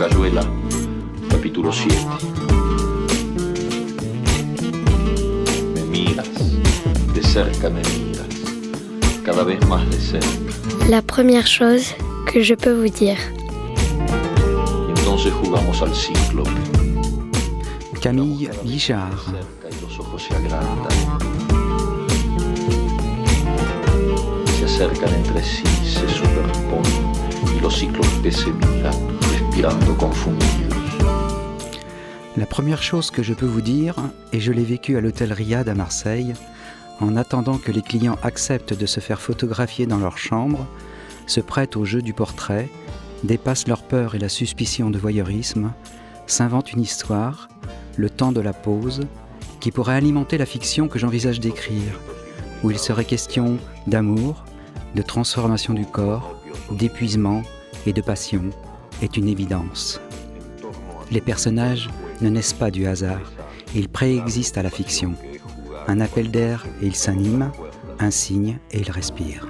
Cayuela, capítulo 7. Me miras, de cerca me miras, cada vez más de cerca. La première chose que je peux vous dire. Y entonces jugamos al ciclo. Camille Guichard. Cerca y los ojos se agrandan. Se acercan entre sí, se superponen y los ciclos que se miran, La première chose que je peux vous dire, et je l'ai vécu à l'hôtel Riad à Marseille, en attendant que les clients acceptent de se faire photographier dans leur chambre, se prêtent au jeu du portrait, dépassent leur peur et la suspicion de voyeurisme, s'inventent une histoire, le temps de la pause, qui pourrait alimenter la fiction que j'envisage d'écrire, où il serait question d'amour, de transformation du corps, d'épuisement et de passion, est une évidence. Les personnages ne naissent pas du hasard, ils préexistent à la fiction. Un appel d'air et ils s'animent, un signe et ils respirent.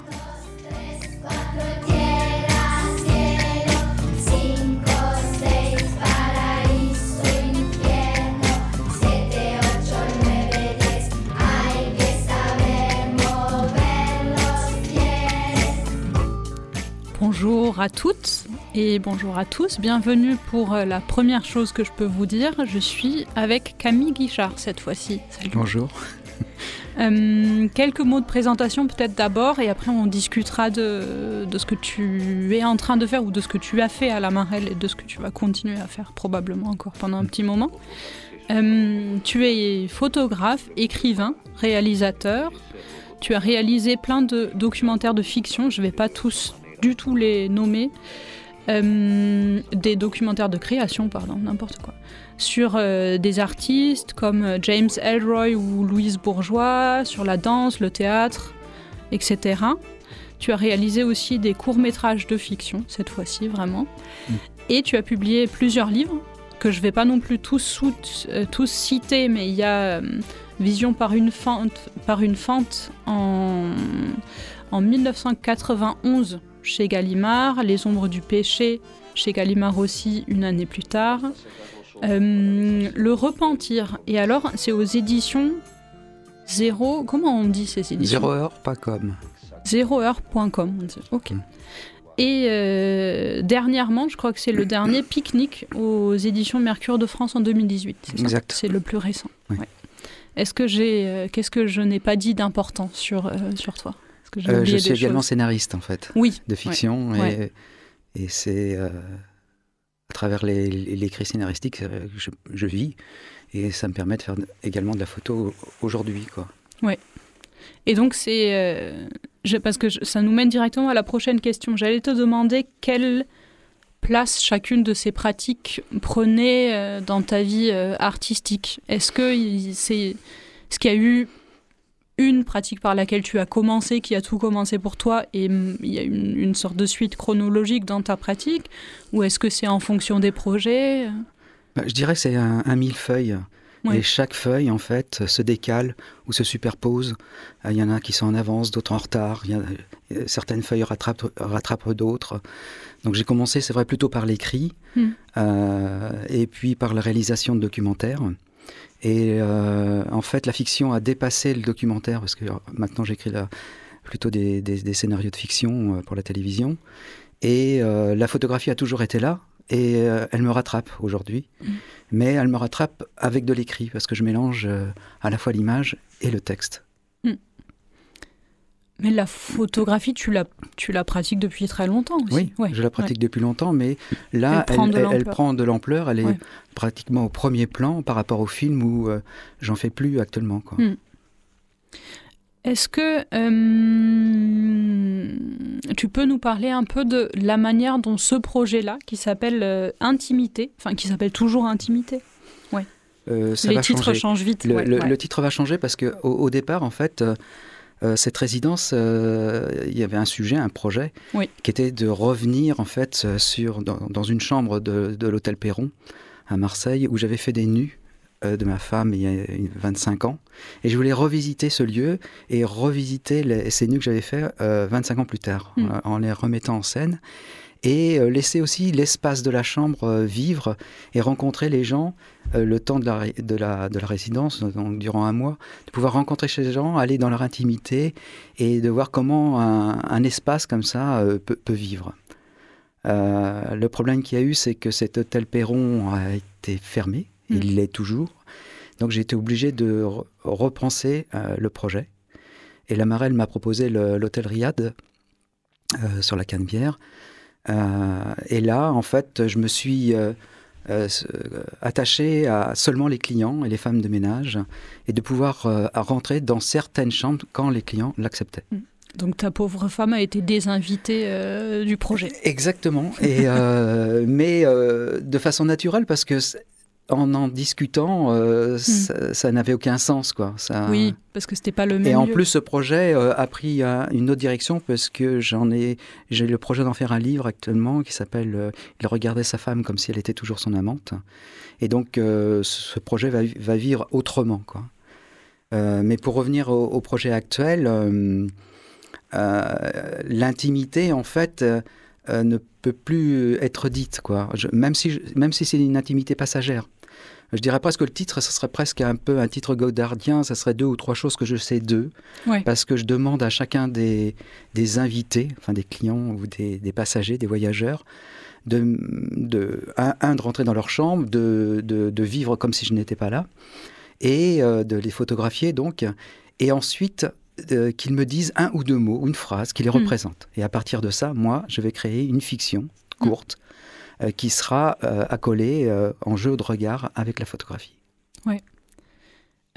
Bonjour à toutes et bonjour à tous. Bienvenue pour euh, la première chose que je peux vous dire. Je suis avec Camille Guichard cette fois-ci. Salut. Bonjour. Euh, quelques mots de présentation peut-être d'abord et après on discutera de, de ce que tu es en train de faire ou de ce que tu as fait à la Marelle et de ce que tu vas continuer à faire probablement encore pendant un petit moment. Euh, tu es photographe, écrivain, réalisateur. Tu as réalisé plein de documentaires de fiction. Je ne vais pas tous du tout les nommer. Euh, des documentaires de création, pardon, n'importe quoi, sur euh, des artistes comme euh, James Elroy ou Louise Bourgeois, sur la danse, le théâtre, etc. Tu as réalisé aussi des courts-métrages de fiction, cette fois-ci vraiment. Mm. Et tu as publié plusieurs livres que je ne vais pas non plus tous, tous citer, mais il y a Vision par une fente, par une fente en, en 1991 chez Gallimard, Les ombres du péché chez Gallimard aussi une année plus tard. Euh, le repentir, et alors c'est aux éditions Zéro, comment on dit ces éditions Zéro heure, pas comme. Zéroheure.com, on dit. Ok. Mm. Et euh, dernièrement, je crois que c'est le dernier pique-nique aux éditions Mercure de France en 2018. c'est ça Exact. C'est le plus récent. Oui. Ouais. Est-ce que j'ai, euh, qu'est-ce que je n'ai pas dit d'important sur sur toi? Que Euh, je suis également choses scénariste en fait, Oui. de fiction, Ouais. et, et c'est euh, à travers l'écrit scénaristique euh, que je, je vis, et ça me permet de faire également de la photo aujourd'hui. quoi. Et donc c'est euh, parce que je- ça nous mène directement à la prochaine question. J'allais te demander quelle place chacune de ces pratiques prenait dans ta vie artistique. Est-ce que c'est ce qu'il y a eu une pratique par laquelle tu as commencé, qui a tout commencé pour toi, et mm, il y a une, une sorte de suite chronologique dans ta pratique, ou est-ce que c'est en fonction des projets? Bah, je dirais que c'est un, un millefeuille. Ouais. Et chaque feuille, en fait, se décale ou se superpose. Euh, Il y en a qui sont en avance, d'autres en retard. Il y a- euh, certaines feuilles rattrapent, rattrapent d'autres. Donc j'ai commencé, c'est vrai, plutôt par l'écrit, Hmm. euh, et puis par la réalisation de documentaires. Et euh, en fait, la fiction a dépassé le documentaire, parce que euh, maintenant j'écris plutôt des, des- des scénarios de fiction euh, pour la télévision. Et euh, la photographie a toujours été là, et euh, elle me rattrape aujourd'hui. Mais elle me rattrape avec de l'écrit, parce que je mélange à la fois l'image et le texte. Mais la photographie, tu la, tu la pratiques depuis très longtemps aussi. Oui, Ouais, je la pratique depuis longtemps, mais là, Elle prend de elle, l'ampleur. prend de l'ampleur. Elle est Ouais. pratiquement au premier plan par rapport au film où euh, j'en fais plus actuellement. Quoi. Hmm. Est-ce que euh, tu peux nous parler un peu de la manière dont ce projet-là, qui s'appelle euh, Intimité, enfin qui s'appelle toujours Intimité, Euh, ça les va titres changer. changent vite. Le, ouais, le- ouais. le titre va changer parce que au, au départ, en fait, euh, cette résidence, euh, il y avait un sujet, un projet, Oui. qui était de revenir en fait euh, sur dans, dans une chambre de, de l'hôtel Perron à Marseille où j'avais fait des nus de ma femme il y a une- 25 ans et je voulais revisiter ce lieu et revisiter les- ces nus que j'avais fait euh, 25 ans plus tard Mm. en, en les remettant en scène et euh, laisser aussi l'espace de la chambre euh, vivre et rencontrer les gens euh, le temps de la, de, la, de la résidence, donc durant un mois, de pouvoir rencontrer les gens, aller dans leur intimité et de voir comment un, un espace comme ça peut, peut vivre. Euh, le problème qu'il y a eu, c'est que cet hôtel Perron a été fermé, Mm. il l'est toujours. Donc j'ai été obligé de re- repenser euh, le projet. Et la Marelle m'a proposé l'hôtel Riad euh, sur la Canebière. Euh, et là, en fait, je me suis euh, euh, attaché à seulement les clients et les femmes de ménage et de pouvoir rentrer dans certaines chambres quand les clients l'acceptaient. Donc ta pauvre femme a été désinvitée euh, du projet. Exactement. Et, euh, mais euh, de façon naturelle parce que en en discutant, euh, ça, ça n'avait aucun sens. Quoi. Ça... Oui, parce que c'était pas le même Et en lieu. plus, ce projet euh, a pris euh, une autre direction parce que j'en ai, j'ai le projet d'en faire un livre actuellement qui s'appelle Il regardait sa femme comme si elle était toujours son amante. Et donc, ce projet va, va vivre autrement, quoi. Mais pour revenir au, au projet actuel, l'intimité, en fait, ne peut plus être dite, quoi. Je- même si, je- même si c'est une intimité passagère. Je dirais presque que le titre, ce serait presque un peu un titre godardien, ça serait deux ou trois choses que je sais d'eux, Ouais. parce que je demande à chacun des, des invités, enfin des clients ou des, des passagers, des voyageurs, de, de un, un, de rentrer dans leur chambre, de, de, de vivre comme si je n'étais pas là, et euh, de les photographier donc, et ensuite euh, qu'ils me disent un ou deux mots, ou une phrase qui les Mm. représente. Et à partir de ça, moi, je vais créer une fiction courte euh, qui sera euh, accolée euh, en jeu de regard avec la photographie.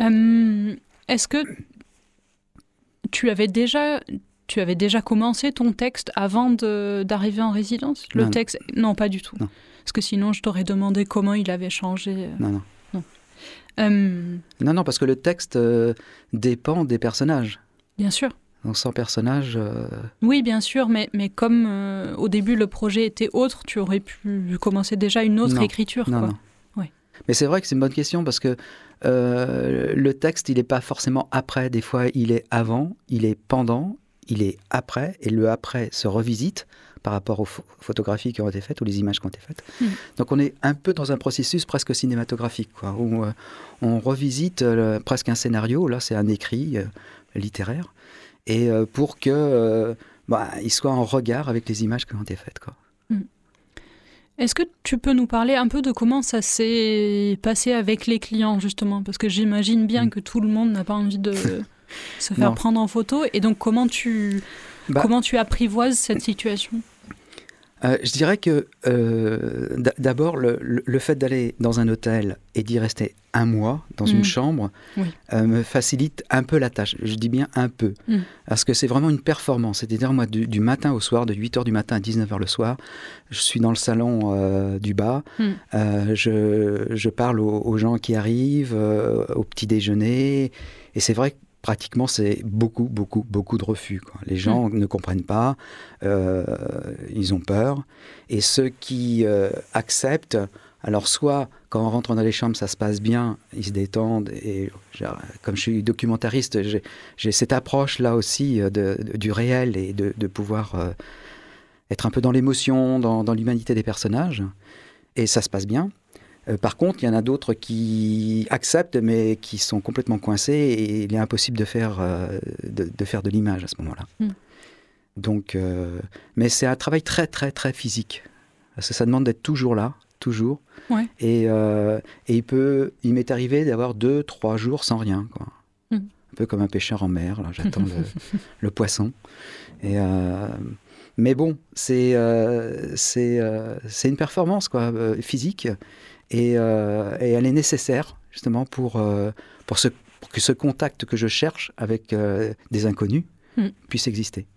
Euh, Est-ce que tu avais déjà tu avais déjà commencé ton texte avant d'arriver en résidence? Le Non, texte Non, pas du tout. Non. Parce que sinon, je t'aurais demandé comment il avait changé. Non, non. Euh, Non, non, parce que le texte euh, dépend des personnages. bien sûr. Donc sans personnages, euh, Oui, bien sûr, mais, mais comme euh, au début le projet était autre, tu aurais pu commencer déjà une autre Non. écriture. non, quoi. non. Ouais. Mais c'est vrai que c'est une bonne question parce que euh, le texte, il n'est pas forcément après. Des fois, il est avant, il est pendant, il est après, et le après se revisite par rapport aux pho- photographies qui ont été faites ou les images qui ont été faites. Mm. Donc on est un peu dans un processus presque cinématographique, quoi, où euh, on revisite presque un scénario. Là, c'est un écrit littéraire, et euh, pour que euh, bah, il soit en regard avec les images qui ont été faites, quoi. Est-ce que tu peux nous parler un peu de comment ça s'est passé avec les clients, justement? Parce que j'imagine bien Mm. que tout le monde n'a pas envie de se faire Non. prendre en photo. Et donc, comment tu, Bah- comment tu apprivoises cette situation? Euh, je dirais que euh, d'abord, le, le- fait d'aller dans un hôtel et d'y rester un mois dans Mm. une chambre Oui. euh, me facilite un peu la tâche. Je dis bien un peu. Mm. Parce que c'est vraiment une performance. C'est-à-dire, moi, du, du matin au soir, de 8h du matin à 19h le soir, je suis dans le salon du bas. Mm. Je, je parle aux, aux gens qui arrivent, au petit déjeuner. Et c'est vrai que pratiquement, c'est beaucoup, beaucoup, beaucoup de refus. quoi. Les gens ne comprennent pas, euh, ils ont peur. Et ceux qui euh, acceptent, alors soit quand on rentre dans les chambres, ça se passe bien, ils se détendent. Et genre, comme je suis documentariste, j'ai cette approche-là aussi euh, de- de- du réel et de, de pouvoir euh, être un peu dans l'émotion, dans, dans l'humanité des personnages. Et ça se passe bien. Euh, par contre, il y en a d'autres qui acceptent, mais qui sont complètement coincés et il est impossible de faire, euh, de, de faire de l'image à ce moment-là. Mm. Donc, euh, mais c'est un travail très, très, très physique. Parce que ça demande d'être toujours là, toujours. Ouais. Et, et il peut, il m'est arrivé d'avoir deux, trois jours sans rien, quoi. Mm. Un peu comme un pêcheur en mer. Là, j'attends le, le poisson. Et mais bon, c'est une performance quoi, physique et, euh, et elle est nécessaire justement pour, euh, pour, ce, pour que ce contact que je cherche avec euh, des inconnus Mm. puisse exister.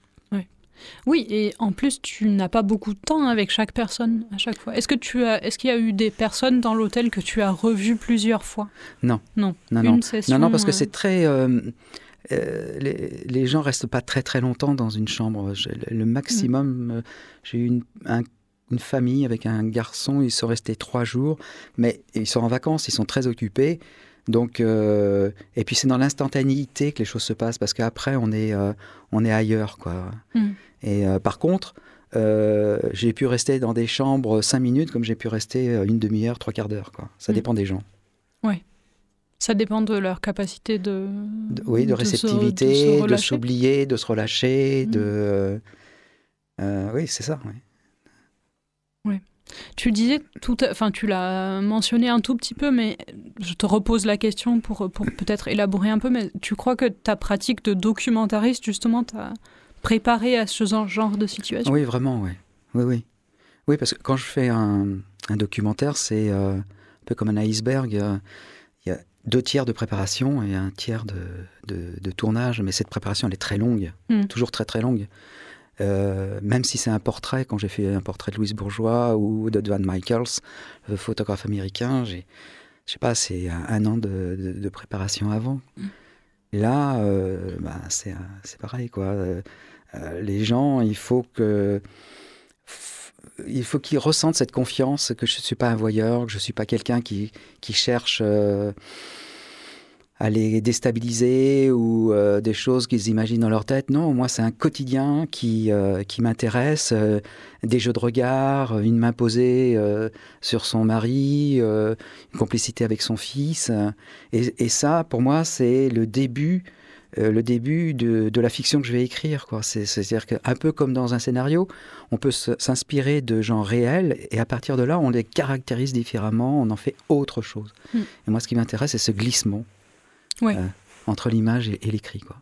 Oui, et en plus, tu n'as pas beaucoup de temps avec chaque personne à chaque fois. Est-ce que tu as, est-ce qu'il y a eu des personnes dans l'hôtel que tu as revues plusieurs fois? Non. Non. Non, Une non. session. Non, non, parce que c'est très. euh, les, les gens restent pas très très longtemps dans une chambre. Le, maximum, euh, j'ai eu une, un- une famille avec un garçon, ils sont restés trois jours, mais ils sont en vacances, ils sont très occupés. Donc, euh, et puis c'est dans l'instantanéité que les choses se passent, parce qu'après on est, euh, on est ailleurs, quoi. Mm. Et euh, par contre, j'ai pu rester dans des chambres cinq minutes comme j'ai pu rester une demi-heure, trois quarts d'heure. quoi. Ça Mm. dépend des gens. Ça dépend de leur capacité de. De- oui, de, réceptivité, se de s'oublier, de se relâcher, Mm. de... oui, c'est ça. oui. Tu disais tout, enfin tu l'as mentionné un tout petit peu, mais je te repose la question pour, pour peut-être élaborer un peu. Mais tu crois que ta pratique de documentariste justement t'a préparé à ce genre, de situation? Oui, vraiment, oui. Oui, oui. Oui, parce que quand je fais un, un documentaire, c'est euh, un peu comme un iceberg. euh, Il y a deux tiers de préparation et un tiers de, de- de tournage, mais cette préparation, elle est très longue, Mm. toujours très très longue. Euh, même si c'est un portrait, quand j'ai fait un portrait de Louise Bourgeois ou de Van Michaels, le photographe américain, j'ai, je sais pas, c'est un, un an de, de- de préparation avant. Là, euh, bah, c'est, c'est pareil, quoi. Euh, euh, les gens, il faut que il faut qu'ils ressentent cette confiance que je ne suis pas un voyeur, que je ne suis pas quelqu'un qui, qui cherche euh, à les déstabiliser ou euh, des choses qu'ils imaginent dans leur tête. Non, moi, c'est un quotidien qui, euh, qui m'intéresse. euh, des jeux de regard, une main posée sur son mari, une complicité avec son fils. et, et ça, pour moi, c'est le début le début de, de la fiction que je vais écrire. C'est-à-dire qu'un peu comme dans un scénario, on peut s'inspirer de gens réels et à partir de là, on les caractérise différemment, on en fait autre chose. Mm. Et moi, ce qui m'intéresse, c'est ce glissement Ouais. euh, entre l'image et, et l'écrit. quoi.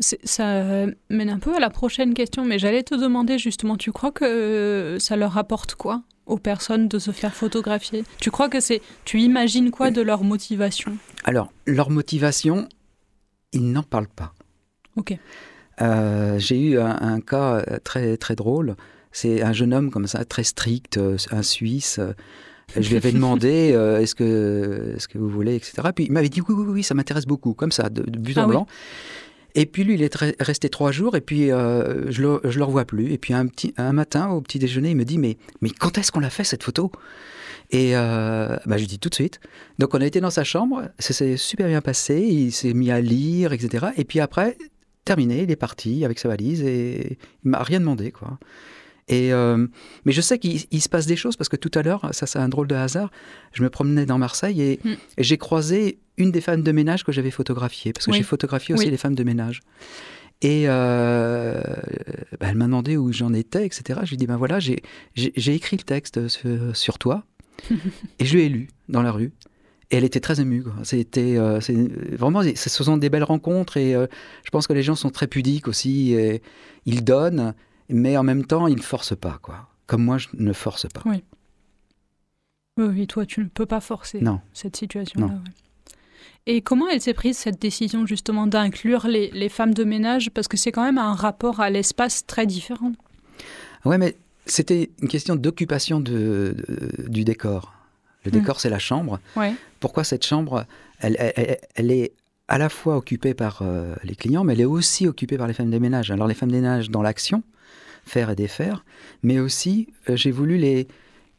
Ça mène un peu à la prochaine question, mais j'allais te demander justement, tu crois que ça leur apporte quoi aux personnes de se faire photographier? Tu crois que c'est, tu imagines quoi de leur motivation? Alors, leur motivation, ils n'en parlent pas. Ok. Euh, J'ai eu un, un cas euh, très, très drôle. C'est un jeune homme comme ça, très strict, euh, un Suisse. Je lui avais demandé euh, est-ce que, est que vous voulez, etc. Puis il m'avait dit oui, oui, oui, ça m'intéresse beaucoup, comme ça, de, de but en Ah oui. blanc. Et puis lui, il est re- resté trois jours, et puis euh, je ne le, revois plus. Et puis un, petit, un matin, au petit déjeuner, il me dit mais, mais quand est-ce qu'on l'a fait cette photo? Et euh, bah, je lui dis tout de suite. Donc on a été dans sa chambre, ça s'est super bien passé, il s'est mis à lire, etc. Et puis après, terminé, il est parti avec sa valise et il m'a rien demandé, quoi. Et euh, mais je sais qu'il il se passe des choses parce que tout à l'heure, ça c'est un drôle de hasard, je me promenais dans Marseille et, Mm. et j'ai croisé une des femmes de ménage que j'avais photographiée, parce que Oui. j'ai photographié aussi Oui. les femmes de ménage. Et euh, bah, elle m'a demandé où j'en étais, etc. Je lui ai dit, ben voilà, j'ai écrit le texte sur, sur toi, et je lui ai lu dans la rue. Et elle était très émue. C'était euh, vraiment, ce sont des belles rencontres et euh, je pense que les gens sont très pudiques aussi. Et ils donnent, mais en même temps, ils ne forcent pas, quoi. Comme moi, je ne force pas. Oui. Oui, oui, toi, tu ne peux pas forcer Non. cette situation-là. Ouais. Et comment elle s'est prise cette décision justement d'inclure les, les femmes de ménage? Parce que c'est quand même un rapport à l'espace très différent. Ouais, mais c'était une question d'occupation de, de- du décor. Le Mm. décor, c'est la chambre. Ouais. Pourquoi cette chambre, elle, elle- elle- elle est à la fois occupée par euh, les clients, mais elle est aussi occupée par les femmes de ménage. Alors les femmes de ménage dans l'action, faire et défaire, mais aussi euh, j'ai voulu les,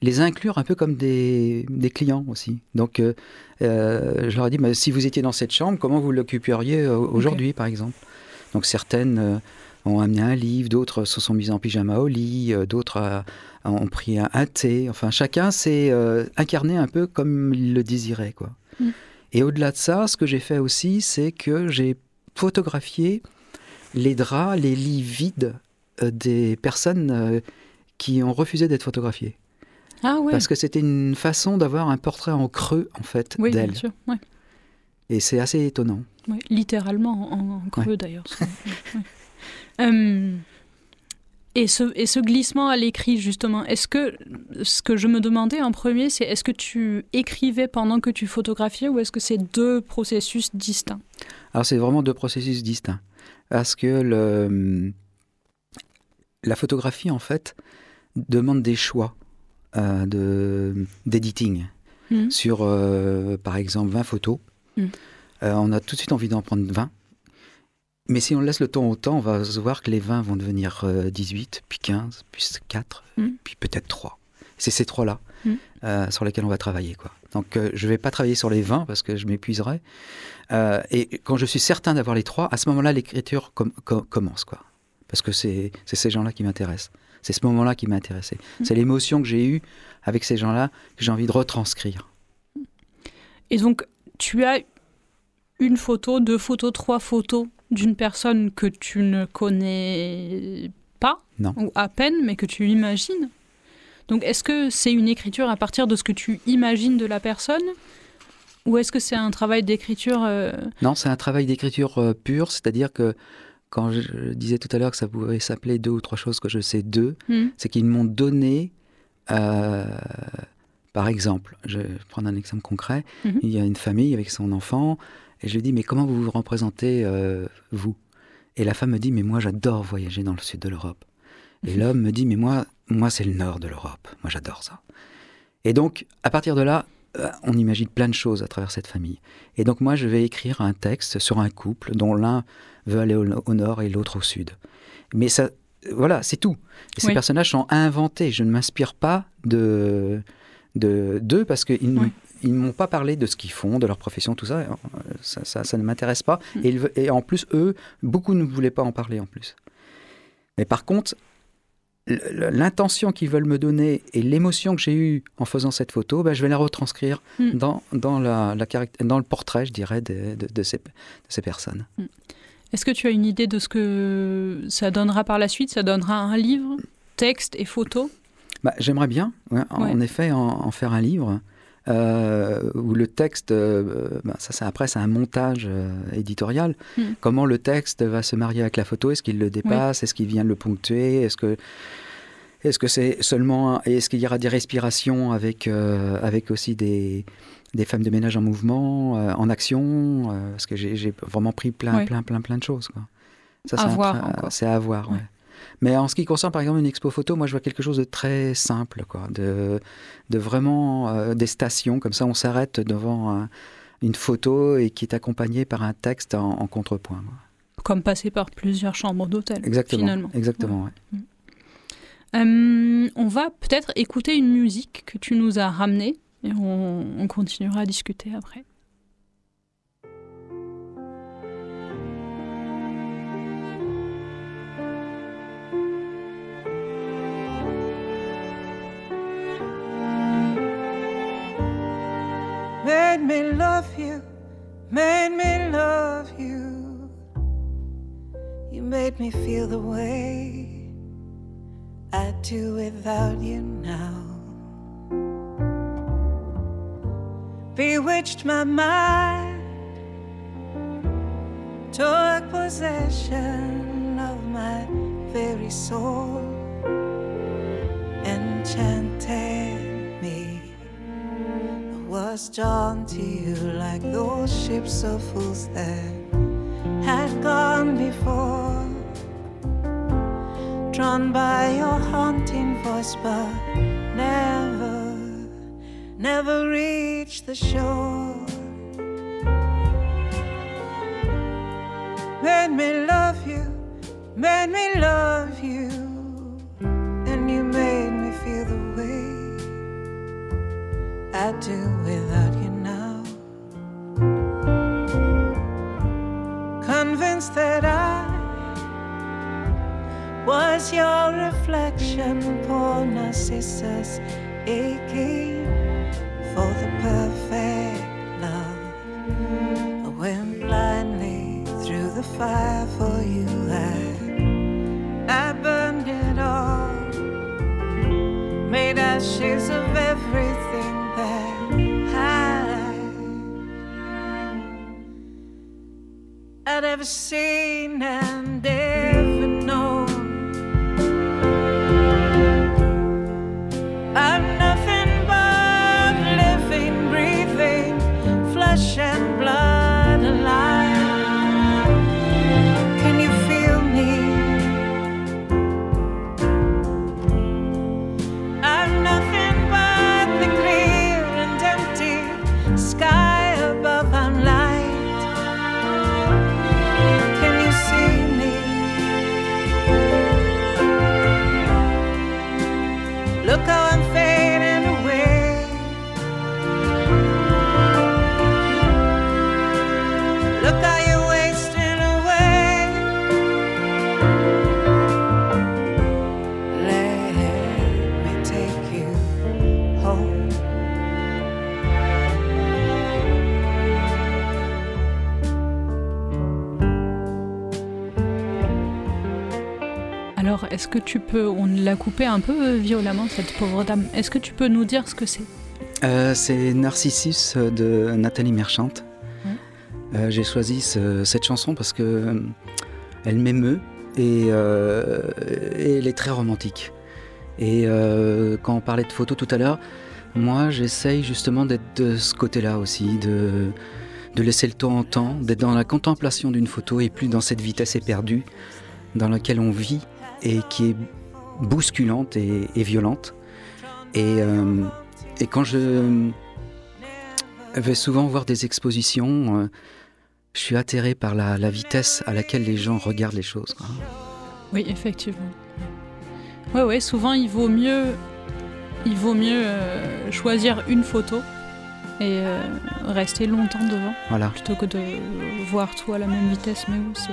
les inclure un peu comme des, des clients aussi. Donc euh, euh, je leur ai dit, mais si vous étiez dans cette chambre, comment vous l'occuperiez aujourd'hui, par exemple? Donc certaines euh, ont amené un livre, d'autres se sont mises en pyjama au lit, d'autres ont pris un, un thé. Enfin, chacun s'est incarné un peu comme il le désirait, quoi. Mm. Et au-delà de ça, ce que j'ai fait aussi, c'est que j'ai photographié les draps, les lits vides des personnes euh, qui ont refusé d'être photographiées. Ah ouais. Parce que c'était une façon d'avoir un portrait en creux, en fait, oui, sûr. Ouais. Et c'est assez étonnant. Ouais, littéralement en, en creux d'ailleurs. Euh, et, ce, et ce glissement à l'écrit, justement, est-ce que ce que je me demandais en premier, c'est est-ce que tu écrivais pendant que tu photographiais ou est-ce que c'est deux processus distincts? Alors c'est vraiment deux processus distincts. Parce que le, la photographie, en fait, demande des choix euh, de- d'editing. Mhm. Sur, euh, par exemple, 20 photos. Mhm. Euh, on a tout de suite envie d'en prendre 20. Mais si on laisse le temps au temps, on va se voir que les 20 vont devenir euh, 18, puis 15, puis 4, Mhm. puis peut-être 3. C'est ces trois-là euh, sur lesquels on va travailler. Quoi. Donc euh, je ne vais pas travailler sur les 20 parce que je m'épuiserai. Euh, et quand je suis certain d'avoir les trois, à ce moment-là, l'écriture com- com- commence. Quoi. Parce que c'est ces gens-là qui m'intéressent. C'est ce moment-là qui m'a intéressé. C'est l'émotion que j'ai eue avec ces gens-là que j'ai envie de retranscrire. Et donc, tu as une photo, deux photos, trois photos d'une personne que tu ne connais pas, Non. ou à peine, mais que tu imagines. Donc, est-ce que c'est une écriture à partir de ce que tu imagines de la personne Ou est-ce que c'est un travail d'écriture euh, Non, c'est un travail d'écriture euh, pure, c'est-à-dire que quand je, disais tout à l'heure que ça pouvait s'appeler deux ou trois choses que je sais d'eux, hmm, c'est qu'ils m'ont donné, euh, par exemple, je vais prendre un exemple concret, Mhm. il y a une famille avec son enfant, et je lui dis, mais comment vous vous représentez, euh, vous? Et la femme me dit, mais moi j'adore voyager dans le sud de l'Europe. Et l'homme me dit, mais moi, moi c'est le nord de l'Europe, moi j'adore ça. Et donc, à partir de là, euh, on imagine plein de choses à travers cette famille. Et donc moi, je vais écrire un texte sur un couple dont l'un veut aller au, au nord et l'autre au sud. Mais ça, voilà, c'est tout. Et ces Oui. personnages sont inventés. Je ne m'inspire pas de de- d'eux parce qu'ils ne Oui. ne m'ont pas parlé de ce qu'ils font, de leur profession, tout ça. Euh, Ça, ça- ça ne m'intéresse pas. Mm. Et, ils ve- et en plus, eux, beaucoup ne voulaient pas en parler en plus. Mais par contre, l'intention qu'ils veulent me donner et l'émotion que j'ai eue en faisant cette photo, ben, je vais la retranscrire Mm. dans, dans, la, dans le portrait, je dirais, de, de- de ces, de ces personnes. Est-ce que tu as une idée de ce que ça donnera par la suite? Ça donnera un livre, texte et photo? Bah, J'aimerais bien, ouais, en effet, en, en faire un livre. euh, où le texte, euh, bah, ça, après, c'est un montage euh, éditorial. Mm. Comment le texte va se marier avec la photo? Est-ce qu'il le dépasse? Est-ce qu'il vient le ponctuer? Est-ce que est-ce que c'est seulement est-ce qu'il y aura des respirations avec euh, avec aussi des des femmes de ménage en mouvement, euh, en action euh, Parce que j'ai vraiment pris plein plein plein plein de choses. Quoi. Ça, À c'est voir à voir. Ouais. Mais en ce qui concerne par exemple une expo photo, moi je vois quelque chose de très simple, quoi, de, de vraiment des stations, comme ça on s'arrête devant un- une photo et qui est accompagnée par un texte en, en contrepoint. quoi. Comme passer par plusieurs chambres d'hôtel, Exactement. finalement. Exactement. ouais. Euh, on va peut-être écouter une musique que tu nous as ramenée et on, on continuera à discuter après. made me love you, made me love you. You made me feel the way I do without you now. Bewitched my mind, took possession of my very soul, enchanted me. I was drawn to you like those ships of fools that had gone before. Drawn by your haunting voice, but never, never reached the shore. Made me love you, made me love you, and you made me feel the way. I do without you now. Convinced that I was your reflection, poor Narcissus, aching for the perfect love. I went blindly through the fire for you. I, I burned it all made ashes of everything that I I'd ever seen and ever Alors, est-ce que tu peux, on l'a coupé un peu euh, violemment, cette pauvre dame, est-ce que tu peux nous dire ce que c'est? Euh, c'est Narcissus de Nathalie Merchante. Euh, J'ai choisi ce- cette chanson parce que euh, elle m'émeut et, et elle est très romantique. Et quand on parlait de photos tout à l'heure, moi j'essaye justement d'être de ce côté-là aussi, de, de laisser le temps en temps, d'être dans la contemplation d'une photo et plus dans cette vitesse éperdue dans laquelle on vit et qui est bousculante et, et violente. Et, euh, et quand je vais souvent voir des expositions, euh, je suis atterré par la, la vitesse à laquelle les gens regardent les choses. quoi. Oui, effectivement. Ouais, ouais, souvent il vaut mieux, il vaut mieux euh, choisir une photo et rester longtemps devant Voilà. plutôt que de voir tout à la même vitesse. Mais oui, c'est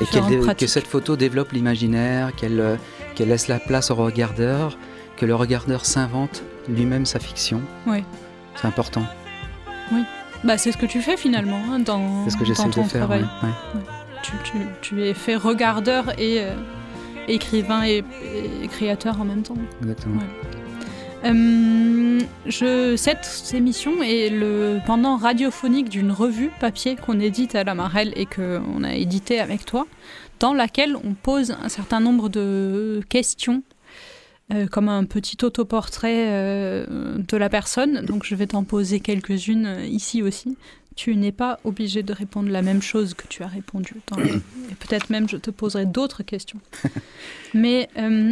Et que cette photo développe l'imaginaire, qu'elle euh, qu'elle laisse la place au regardeur, que le regardeur s'invente lui-même sa fiction. Oui. C'est important. Bah, c'est ce que tu fais finalement hein, dans, C'est ce que dans j'essaie ton de faire. travail. ouais, ouais. Tu, tu- tu es fait regardeur et euh, écrivain et, et créateur en même temps. Exactement. Ouais. Euh, je, cette émission est le pendant radiophonique d'une revue papier qu'on édite à la Marelle et qu'on a édité avec toi, dans laquelle on pose un certain nombre de questions, euh, comme un petit autoportrait euh, de la personne. Donc je vais t'en poser quelques-unes ici aussi. Tu n'es pas obligé de répondre la même chose que tu as répondu. et peut-être même je te poserai d'autres questions. Mais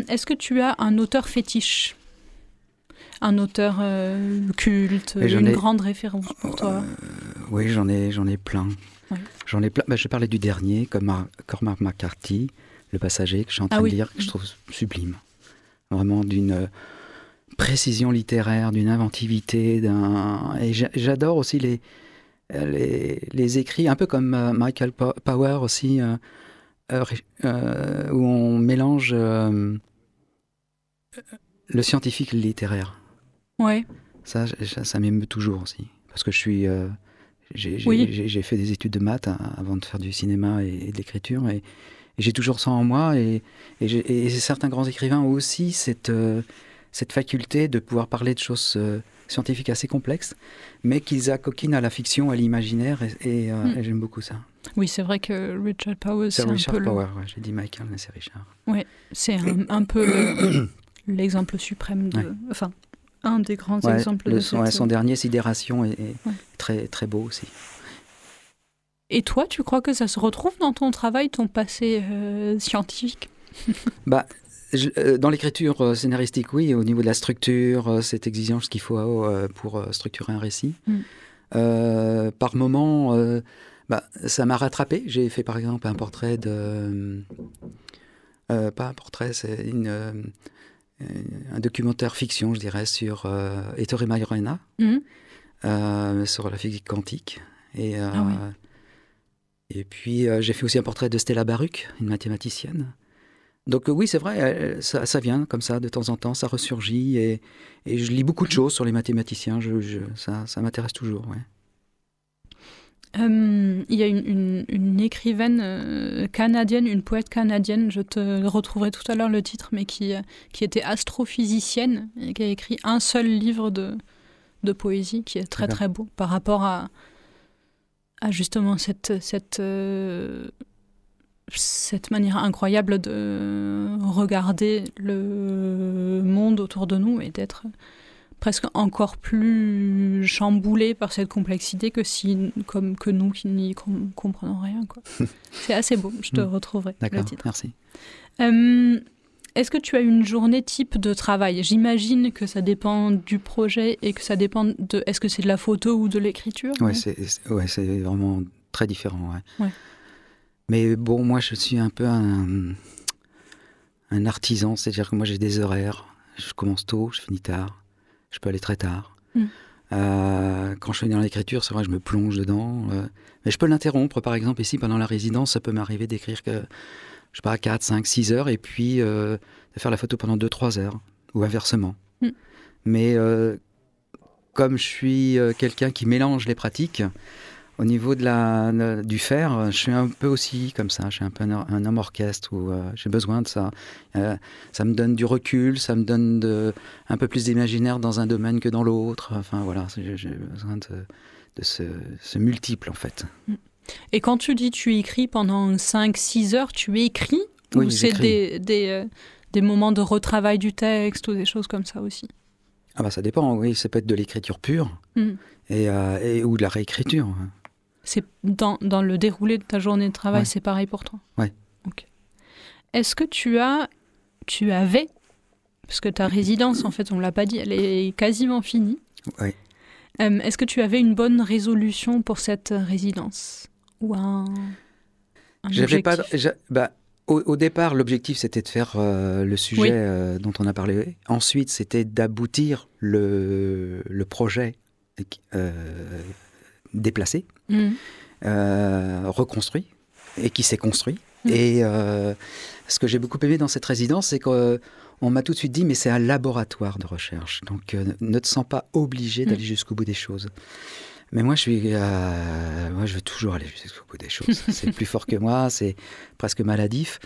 est-ce que tu as un auteur fétiche? Un auteur euh, culte, Et une ai- grande référence pour toi. Oui, j'en ai, j'en ai plein. Ouais. J'en ai plein. Bah, je parlais du dernier, comme Cormac McCarthy, Le Passager, que je suis en train Ah oui. de lire, que je trouve sublime. Vraiment d'une euh, précision littéraire, d'une inventivité, d'un. Et j'a- j'adore aussi les, les, les écrits, un peu comme euh, Michael Po- Power aussi, euh, euh, euh, où on mélange euh, le scientifique et le littéraire. Ouais. Ça, ça, ça m'émeut toujours aussi. Parce que je suis. euh, j'ai Oui. fait des études de maths hein, avant de faire du cinéma et, et de l'écriture. Et, et j'ai toujours ça en moi. Et, certains grands écrivains ont aussi cette, euh, cette faculté de pouvoir parler de choses euh, scientifiques assez complexes, mais qu'ils accoquinent à la fiction, à l'imaginaire. Et, euh, Mm. et j'aime beaucoup ça. Oui, c'est vrai que Richard Powers, C'est c'est un Richard peu le- Power. ouais, j'ai dit Michael, mais c'est Richard. c'est un, un peu le- l'exemple suprême de, Ouais. enfin, un des grands Ouais, exemples le de son, cette- son dernier, Sidération, est, est Ouais. très, très beau aussi. Et toi, tu crois que ça se retrouve dans ton travail, ton passé euh, scientifique? Bah, je- euh, dans l'écriture euh, scénaristique, oui, au niveau de la structure, euh, cette exigence qu'il faut euh, pour euh, structurer un récit. Mm. Euh, par moment, euh, bah, ça m'a rattrapé. J'ai fait par exemple un portrait de. euh, pas un portrait, c'est une, euh, euh, un documentaire fiction, je dirais, sur euh, Ettore Majorana, Mhm. euh, sur la physique quantique. Et, euh, Ah oui. et puis, euh, j'ai fait aussi un portrait de Stella Baruch, une mathématicienne. Donc euh, oui, c'est vrai, euh, ça, ça vient comme ça de temps en temps, ça ressurgit. Et, et je lis beaucoup de choses sur les mathématiciens, je, je- ça, ça m'intéresse toujours. Ouais. Euh, Il y a une, une- une écrivaine euh, canadienne, une poète canadienne, je te retrouverai tout à l'heure le titre, mais qui, qui était astrophysicienne et qui a écrit un seul livre de, de poésie qui est très très beau par rapport à, à justement cette, cette, euh, cette manière incroyable de regarder le monde autour de nous et d'être presque encore plus chamboulé par cette complexité que si comme que nous qui n'y com- comprenons rien quoi. C'est assez beau, je te Mm. retrouverai le D'accord, titre. merci. Euh, Est-ce que tu as une journée type de travail? J'imagine que ça dépend du projet et que ça dépend de est-ce que c'est de la photo ou de l'écriture? Ouais, non c'est ouais, vraiment très différent. Ouais. Ouais. Mais bon, moi, je suis un peu un, un artisan, c'est-à-dire que moi, j'ai des horaires. Je commence tôt, je finis tard. Je peux aller très tard. Mm. Euh, quand je suis dans l'écriture, c'est vrai, je me plonge dedans. euh, mais je peux l'interrompre, par exemple, ici, pendant la résidence, ça peut m'arriver d'écrire que, je sais pas, 4, 5, 6 heures, et puis euh, de faire la photo pendant 2, 3 heures, ou inversement. Mm. Mais comme je suis quelqu'un qui mélange les pratiques, Au niveau de la, de- du faire, euh, je suis un peu aussi comme ça. Je suis un peu un, un homme orchestre où euh, j'ai besoin de ça. Euh, ça me donne du recul, ça me donne de, un peu plus d'imaginaire dans un domaine que dans l'autre. Enfin voilà, j'ai besoin de, de ce, ce multiple en fait. Et quand tu dis tu écris pendant 5-6 heures, tu écris Oui, Ou c'est des, des, euh, des moments de retravail du texte ou des choses comme ça aussi? Ah bah ça dépend, oui, ça peut être de l'écriture pure Mm. et, euh, et- ou de la réécriture. C'est dans, dans le déroulé de ta journée de travail, Ouais. c'est pareil pour toi? Ouais. Ok. Est-ce que tu as, tu avais, parce que ta résidence, en fait, on l'a pas dit, elle est quasiment finie. Ouais. Euh, Est-ce que tu avais une bonne résolution pour cette résidence? Ou un, un pas, objectif? j'a- bah, au, au départ, l'objectif c'était de faire euh, le sujet Oui. euh, dont on a parlé. Ensuite, c'était d'aboutir le, le projet déplacé, Mhm. euh, reconstruit et qui s'est construit. Mm. Et euh, ce que j'ai beaucoup aimé dans cette résidence, c'est qu'on m'a tout de suite dit, mais c'est un laboratoire de recherche. Donc euh, ne te sens pas obligé d'aller jusqu'au bout des choses. Mais moi, je suis, euh, moi, je veux toujours aller jusqu'au bout des choses. c'est plus fort que moi, c'est presque maladif.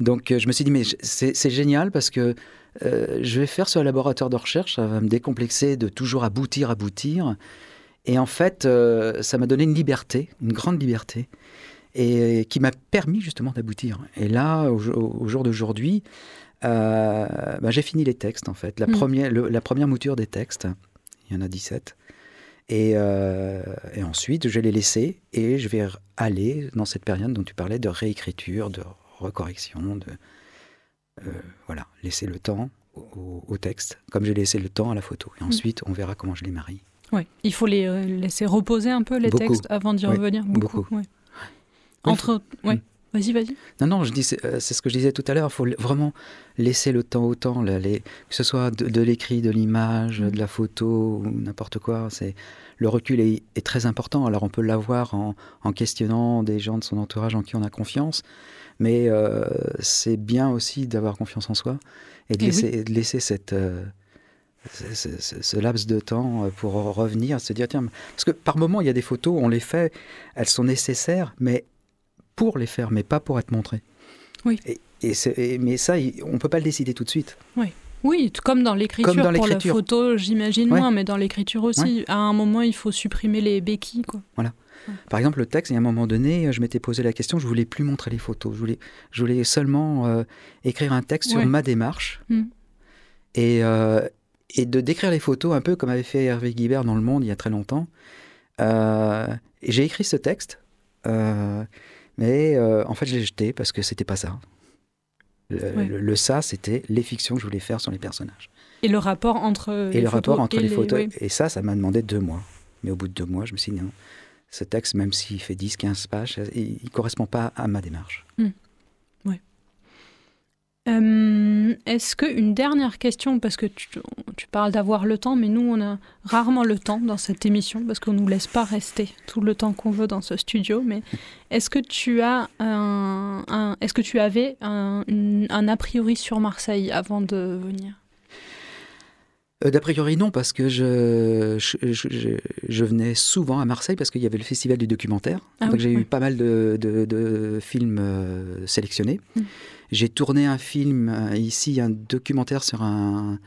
Donc, euh, je me suis dit, mais c'est génial parce que euh, je vais faire ce laboratoire de recherche, ça va me décomplexer de toujours aboutir, aboutir. Et en fait, euh, ça m'a donné une liberté, une grande liberté, et qui m'a permis justement d'aboutir. Et là, au, jour d'aujourd'hui, euh, bah, j'ai fini les textes en fait. La, Mm. première, le- la première mouture des textes, il y en a 17. Et, euh, et ensuite, je les laisser et je vais aller dans cette période dont tu parlais de réécriture, de recorrection, de euh, voilà, laisser le temps au, au- au texte, comme j'ai laissé le temps à la photo. Et ensuite, on verra comment je les marie. Ouais. Il faut les euh, laisser reposer un peu, les Beaucoup. textes, avant d'y Oui, revenir. Beaucoup. Entre. Ouais. Mm. Vas-y, vas-y. Non, non, je dis, c'est euh, c'est ce que je disais tout à l'heure, il faut vraiment laisser le temps au temps, là, les- que ce soit de, l'écrit, de l'image, Mm. de la photo, ou n'importe quoi. C'est Le recul est, est très important, alors on peut l'avoir en, en questionnant des gens de son entourage en qui on a confiance, mais euh, c'est bien aussi d'avoir confiance en soi et de laisser, et de laisser cette, euh, ce, ce- ce- ce laps de temps euh, pour revenir, se dire, tiens, parce que par moment, il y a des photos, on les fait, elles sont nécessaires, mais pour les faire, mais pas pour être montrées. Oui. Et, et c'est- et- mais ça, on peut pas le décider tout de suite. Oui, t- comme dans l'écriture. Comme dans Pour la photo, j'imagine Ouais. moins, mais dans l'écriture aussi. À un moment, il faut supprimer les béquilles. Quoi. Par exemple, le texte, il y a un moment donné, je m'étais posé la question, je voulais plus montrer les photos, je voulais, je voulais seulement euh, écrire un texte sur ma démarche Mm. et, euh, et de décrire les photos un peu comme avait fait Hervé Guibert dans Le Monde il y a très longtemps. Euh, et j'ai écrit ce texte, euh, mais euh, en fait, je l'ai jeté parce que c'était pas ça. Le, Ouais. le- le ça, c'était les fictions que je voulais faire sur les personnages. Et le rapport entre et les le photos rapport entre et les photos. oui. Et ça, ça m'a demandé deux mois. Mais au bout de deux mois, je me suis dit non, ce texte, même s'il fait 10, 15 pages, il ne correspond pas à ma démarche. Euh, Est-ce qu'une dernière question, parce que tu, tu parles d'avoir le temps, mais nous, on a rarement le temps dans cette émission, parce qu'on ne nous laisse pas rester tout le temps qu'on veut dans ce studio. Mais est-ce que tu as un, un- est-ce que tu avais un, a priori sur Marseille avant de venir? Euh, D'a priori, non, parce que je, je, je- je- je venais souvent à Marseille parce qu'il y avait le festival du documentaire. Ah Donc oui, j'ai oui. eu pas mal de, de- de films euh, sélectionnés. Mm. J'ai tourné un film euh, ici, un documentaire sur un,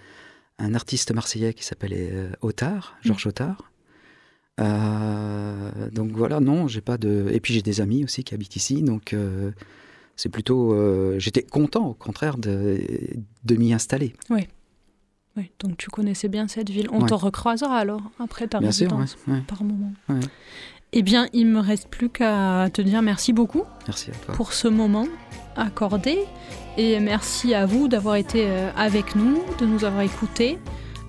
un artiste marseillais qui s'appelle euh, Otard, Mm. Georges Otard. Euh, donc voilà, non, j'ai pas de. Et puis j'ai des amis aussi qui habitent ici, donc euh, c'est plutôt. euh, J'étais content, au contraire, de, de m'y installer. Oui, donc tu connaissais bien cette ville. On Ouais. te recroisera alors après ta Bien sûr, résidence ouais, ouais. par moment. Eh bien, il me reste plus qu'à te dire merci beaucoup Merci à toi. pour ce moment accordé et merci à vous d'avoir été euh, avec nous, de nous avoir écoutés.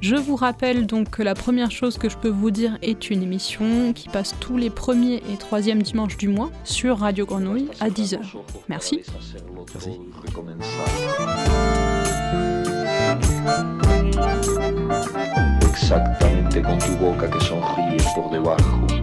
Je vous rappelle donc que la première chose que je peux vous dire est une émission qui passe tous les premiers et troisièmes dimanches du mois sur Radio Grenouille à 10h. Merci. Merci.